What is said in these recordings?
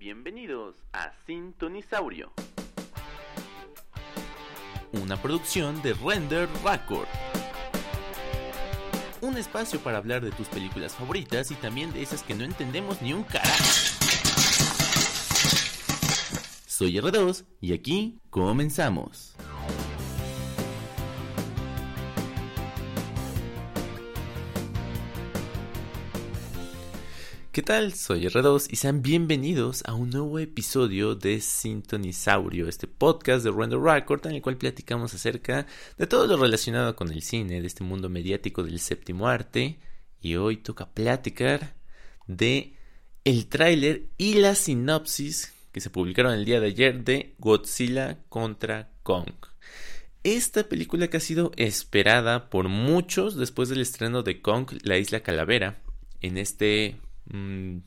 Bienvenidos a Sintonisaurio, una producción de Render Record. Un espacio para hablar de tus películas favoritas y también de esas que no entendemos ni un carajo. Soy R2 y aquí comenzamos. ¿Qué tal? Soy R2 y sean bienvenidos a un nuevo episodio de Sintonisaurio, este podcast de Render Record en el cual platicamos acerca de todo lo relacionado con el cine, de este mundo mediático del séptimo arte. Y hoy toca platicar de el tráiler y la sinopsis que se publicaron el día de ayer de Godzilla contra Kong. Esta película que ha sido esperada por muchos después del estreno de Kong, la isla calavera, en este Mm,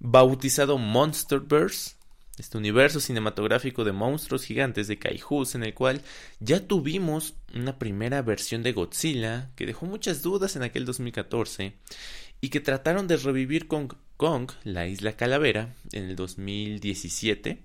bautizado Monsterverse, este universo cinematográfico de monstruos gigantes de kaijus en el cual ya tuvimos una primera versión de Godzilla que dejó muchas dudas en aquel 2014 y que trataron de revivir con Kong, la isla calavera, en el 2017.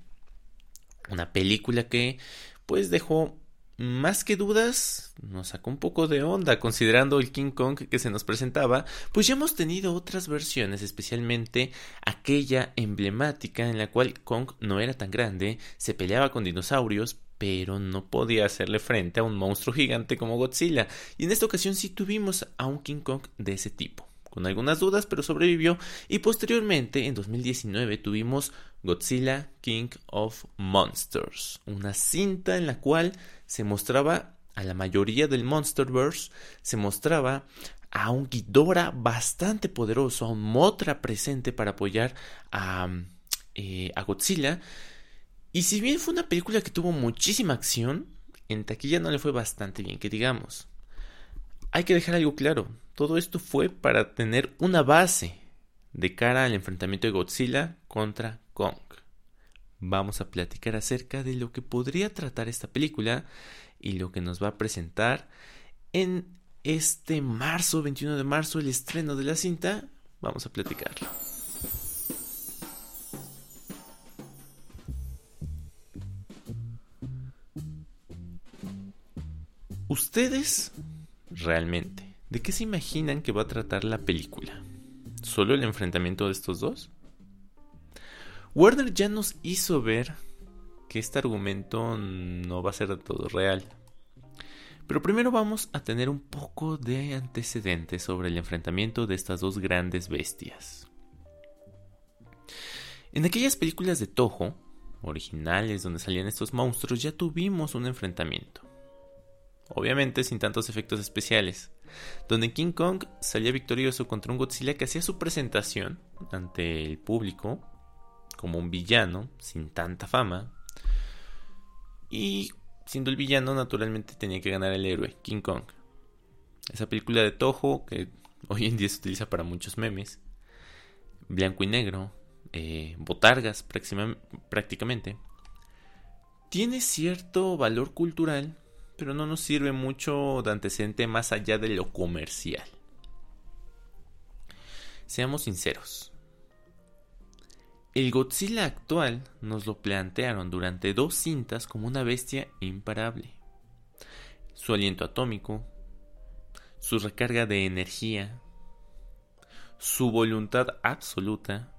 Una película que pues dejó más que dudas, nos sacó un poco de onda considerando el King Kong que se nos presentaba, pues ya hemos tenido otras versiones, especialmente aquella emblemática en la cual Kong no era tan grande, se peleaba con dinosaurios, pero no podía hacerle frente a un monstruo gigante como Godzilla. Y en esta ocasión sí tuvimos a un King Kong de ese tipo con algunas dudas, pero sobrevivió. Y posteriormente, en 2019, tuvimos Godzilla King of Monsters, una cinta en la cual se mostraba a la mayoría del Monsterverse, se mostraba a un Ghidorah bastante poderoso, a un Motra presente para apoyar a, eh, a Godzilla. Y si bien fue una película que tuvo muchísima acción, en taquilla no le fue bastante bien, que digamos. Hay que dejar algo claro, todo esto fue para tener una base de cara al enfrentamiento de Godzilla contra Kong. Vamos a platicar acerca de lo que podría tratar esta película y lo que nos va a presentar en este marzo, 21 de marzo, el estreno de la cinta. Vamos a platicarlo. Ustedes realmente, ¿de qué se imaginan que va a tratar la película? ¿Solo el enfrentamiento de estos dos? Warner ya nos hizo ver que este argumento no va a ser todo real. Pero primero vamos a tener un poco de antecedentes sobre el enfrentamiento de estas dos grandes bestias. En aquellas películas de Toho, originales donde salían estos monstruos, ya tuvimos un enfrentamiento obviamente sin tantos efectos especiales, donde King Kong salía victorioso contra un Godzilla que hacía su presentación ante el público como un villano sin tanta fama y siendo el villano naturalmente tenía que ganar el héroe, King Kong. Esa película de Toho que hoy en día se utiliza para muchos memes, blanco y negro, eh, botargas prácticamente, tiene cierto valor cultural pero no nos sirve mucho de antecedente más allá de lo comercial. Seamos sinceros. El Godzilla actual nos lo plantearon durante dos cintas como una bestia imparable. Su aliento atómico, su recarga de energía, su voluntad absoluta,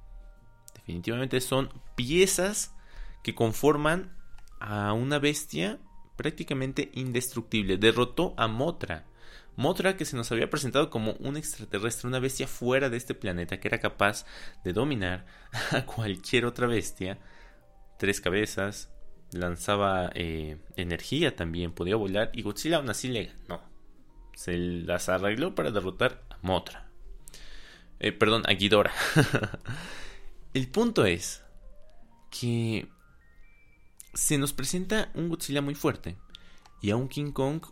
definitivamente son piezas que conforman a una bestia prácticamente indestructible. Derrotó a Motra. Motra que se nos había presentado como un extraterrestre, una bestia fuera de este planeta que era capaz de dominar a cualquier otra bestia. Tres cabezas, lanzaba eh, energía también, podía volar y Godzilla aún así le ganó. Se las arregló para derrotar a Motra. Eh, perdón, a Ghidorah. El punto es que se nos presenta un Godzilla muy fuerte y a un King Kong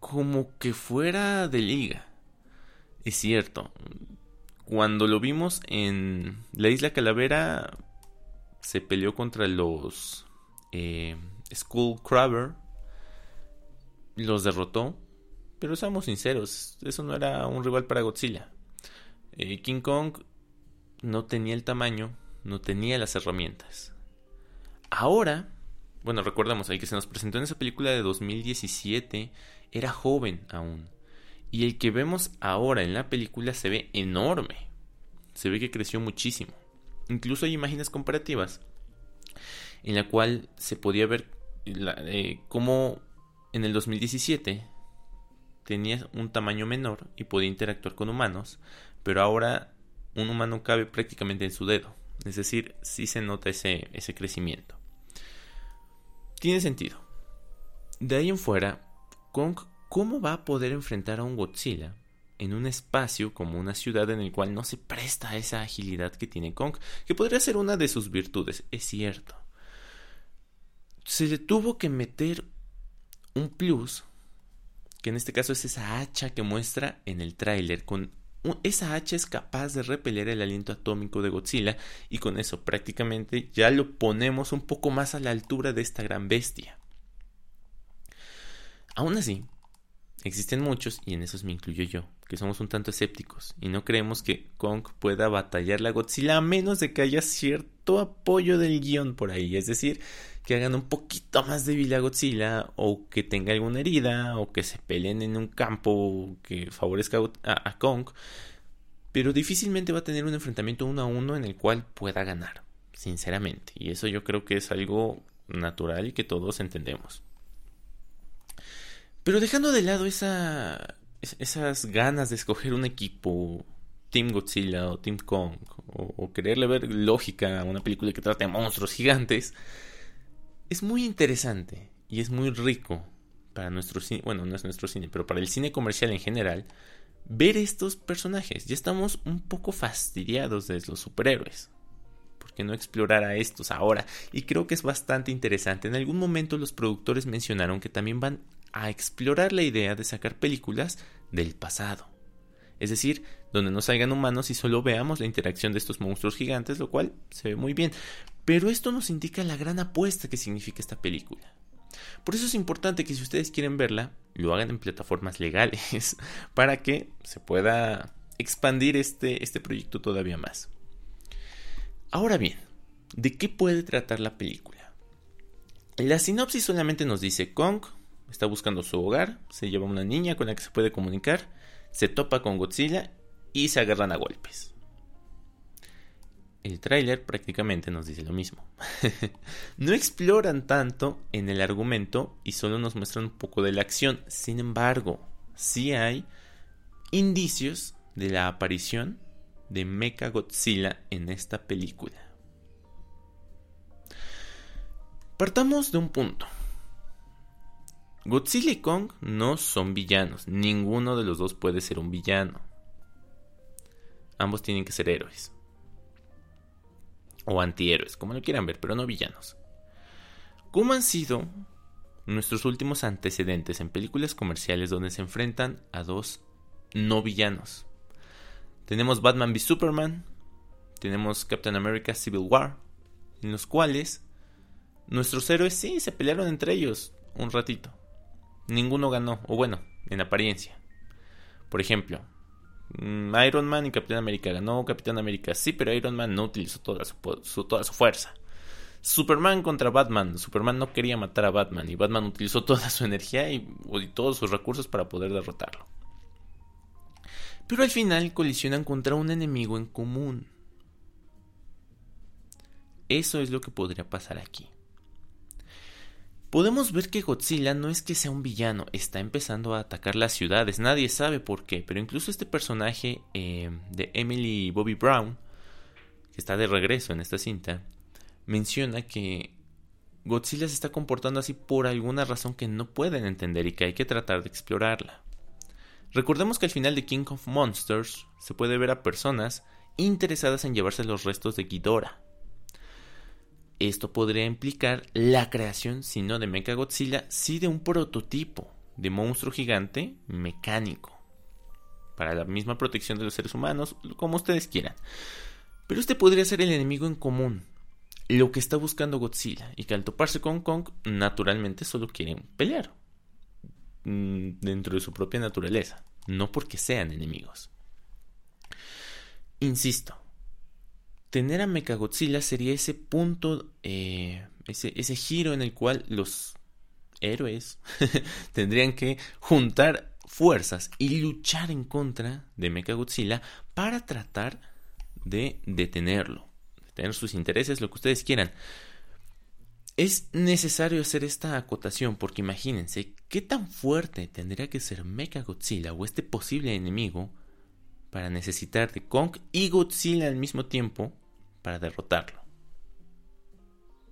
como que fuera de liga. Es cierto, cuando lo vimos en la isla Calavera se peleó contra los eh, Skull Crabber, los derrotó, pero seamos sinceros, eso no era un rival para Godzilla. Eh, King Kong no tenía el tamaño no tenía las herramientas. Ahora, bueno, recordemos ahí que se nos presentó en esa película de 2017, era joven aún. Y el que vemos ahora en la película se ve enorme. Se ve que creció muchísimo. Incluso hay imágenes comparativas en la cual se podía ver eh, cómo en el 2017 tenía un tamaño menor y podía interactuar con humanos, pero ahora un humano cabe prácticamente en su dedo. Es decir, sí se nota ese, ese crecimiento. Tiene sentido. De ahí en fuera, Kong, ¿cómo va a poder enfrentar a un Godzilla en un espacio como una ciudad en el cual no se presta esa agilidad que tiene Kong, que podría ser una de sus virtudes, es cierto. Se le tuvo que meter un plus, que en este caso es esa hacha que muestra en el tráiler con esa hacha es capaz de repeler el aliento atómico de Godzilla y con eso prácticamente ya lo ponemos un poco más a la altura de esta gran bestia. Aún así, existen muchos, y en esos me incluyo yo, que somos un tanto escépticos y no creemos que Kong pueda batallar la Godzilla a menos de que haya cierto apoyo del guion por ahí, es decir, que hagan un poquito más débil a Godzilla o que tenga alguna herida o que se peleen en un campo que favorezca a, Kong, pero difícilmente va a tener un enfrentamiento uno a uno en el cual pueda ganar, sinceramente, y eso yo creo que es algo natural y que todos entendemos. Pero dejando de lado esa, esas ganas de escoger un equipo Team Godzilla o Team Kong o, o, quererle ver lógica a una película que trata de monstruos gigantes, es muy interesante y es muy rico para nuestro cine, bueno, no es nuestro cine, pero para el cine comercial en general, ver estos personajes. Ya estamos un poco fastidiados de los superhéroes. ¿Por qué no explorar a estos ahora? Y creo que es bastante interesante. En algún momento los productores mencionaron que también van a explorar la idea de sacar películas del pasado. Es decir, donde no salgan humanos y solo veamos la interacción de estos monstruos gigantes, lo cual se ve muy bien. Pero esto nos indica la gran apuesta que significa esta película. Por eso es importante que si ustedes quieren verla, lo hagan en plataformas legales para que se pueda expandir este, este proyecto todavía más. Ahora bien, ¿de qué puede tratar la película? La sinopsis solamente nos dice Kong está buscando su hogar, se lleva una niña con la que se puede comunicar, se topa con Godzilla y se agarran a golpes. El tráiler prácticamente nos dice lo mismo. no exploran tanto en el argumento y solo nos muestran un poco de la acción. Sin embargo, sí hay indicios de la aparición de Mecha Godzilla en esta película. Partamos de un punto. Godzilla y Kong no son villanos. Ninguno de los dos puede ser un villano. Ambos tienen que ser héroes o antihéroes, como lo quieran ver, pero no villanos. ¿Cómo han sido nuestros últimos antecedentes en películas comerciales donde se enfrentan a dos no villanos? Tenemos Batman v Superman, tenemos Captain America Civil War, en los cuales nuestros héroes sí se pelearon entre ellos un ratito. Ninguno ganó, o bueno, en apariencia. Por ejemplo, Mm, Iron Man y Capitán América ganó. Capitán América sí, pero Iron Man no utilizó toda su, toda su fuerza. Superman contra Batman. Superman no quería matar a Batman y Batman utilizó toda su energía y, y todos sus recursos para poder derrotarlo. Pero al final colisionan contra un enemigo en común. Eso es lo que podría pasar aquí. Podemos ver que Godzilla no es que sea un villano, está empezando a atacar las ciudades, nadie sabe por qué, pero incluso este personaje eh, de Emily Bobby Brown, que está de regreso en esta cinta, menciona que Godzilla se está comportando así por alguna razón que no pueden entender y que hay que tratar de explorarla. Recordemos que al final de King of Monsters se puede ver a personas interesadas en llevarse los restos de Ghidorah, esto podría implicar la creación, si no de Mechagodzilla, sí de un prototipo de monstruo gigante mecánico. Para la misma protección de los seres humanos, como ustedes quieran. Pero este podría ser el enemigo en común. Lo que está buscando Godzilla. Y que al toparse con Kong, naturalmente solo quieren pelear. Mm, dentro de su propia naturaleza. No porque sean enemigos. Insisto, tener a Mechagodzilla sería ese punto, eh, ese, ese giro en el cual los héroes tendrían que juntar fuerzas y luchar en contra de Mechagodzilla para tratar de detenerlo, detener sus intereses, lo que ustedes quieran. Es necesario hacer esta acotación porque imagínense qué tan fuerte tendría que ser Mechagodzilla o este posible enemigo para necesitar de Kong y Godzilla al mismo tiempo para derrotarlo.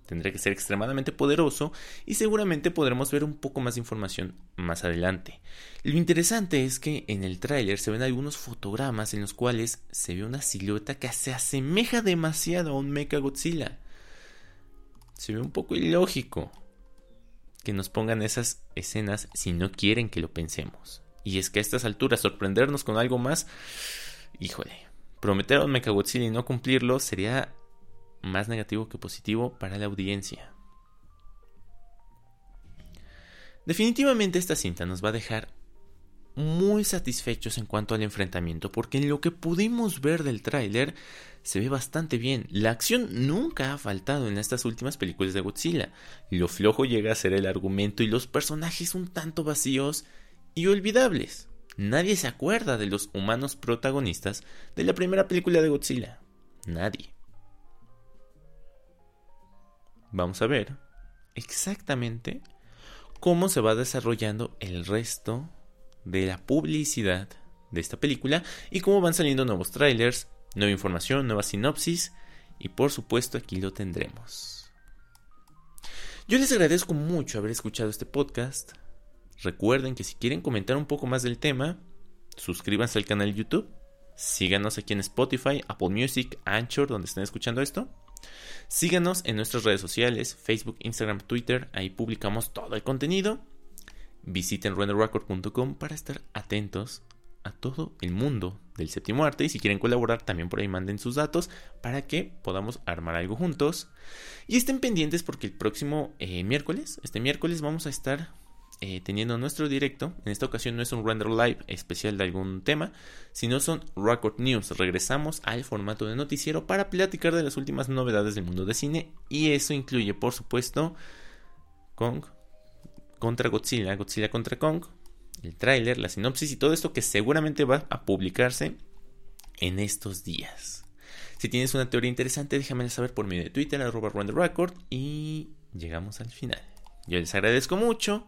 Tendría que ser extremadamente poderoso y seguramente podremos ver un poco más de información más adelante. Lo interesante es que en el tráiler se ven algunos fotogramas en los cuales se ve una silueta que se asemeja demasiado a un Mecha Godzilla. Se ve un poco ilógico que nos pongan esas escenas si no quieren que lo pensemos. Y es que a estas alturas sorprendernos con algo más, híjole, prometer a Mecha Godzilla y no cumplirlo sería más negativo que positivo para la audiencia. Definitivamente esta cinta nos va a dejar muy satisfechos en cuanto al enfrentamiento, porque en lo que pudimos ver del tráiler se ve bastante bien. La acción nunca ha faltado en estas últimas películas de Godzilla. Lo flojo llega a ser el argumento y los personajes un tanto vacíos y olvidables. Nadie se acuerda de los humanos protagonistas de la primera película de Godzilla. Nadie vamos a ver exactamente cómo se va desarrollando el resto de la publicidad de esta película y cómo van saliendo nuevos trailers, nueva información, nueva sinopsis y por supuesto aquí lo tendremos. Yo les agradezco mucho haber escuchado este podcast. Recuerden que si quieren comentar un poco más del tema, suscríbanse al canal YouTube, síganos aquí en Spotify, Apple Music, Anchor, donde estén escuchando esto. Síganos en nuestras redes sociales, Facebook, Instagram, Twitter, ahí publicamos todo el contenido. Visiten renderrecord.com para estar atentos a todo el mundo del séptimo arte y si quieren colaborar también por ahí manden sus datos para que podamos armar algo juntos. Y estén pendientes porque el próximo eh, miércoles, este miércoles vamos a estar eh, teniendo nuestro directo. En esta ocasión no es un render live especial de algún tema, sino son Record News. Regresamos al formato de noticiero para platicar de las últimas novedades del mundo de cine y eso incluye, por supuesto, Kong contra Godzilla, Godzilla contra Kong, el tráiler, la sinopsis y todo esto que seguramente va a publicarse en estos días. Si tienes una teoría interesante, déjame saber por medio de Twitter, arroba Record y llegamos al final. Yo les agradezco mucho.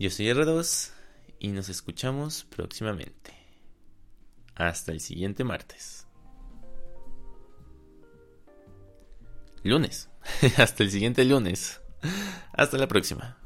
Yo soy R2 y nos escuchamos próximamente. Hasta el siguiente martes. Lunes. Hasta el siguiente lunes. Hasta la próxima.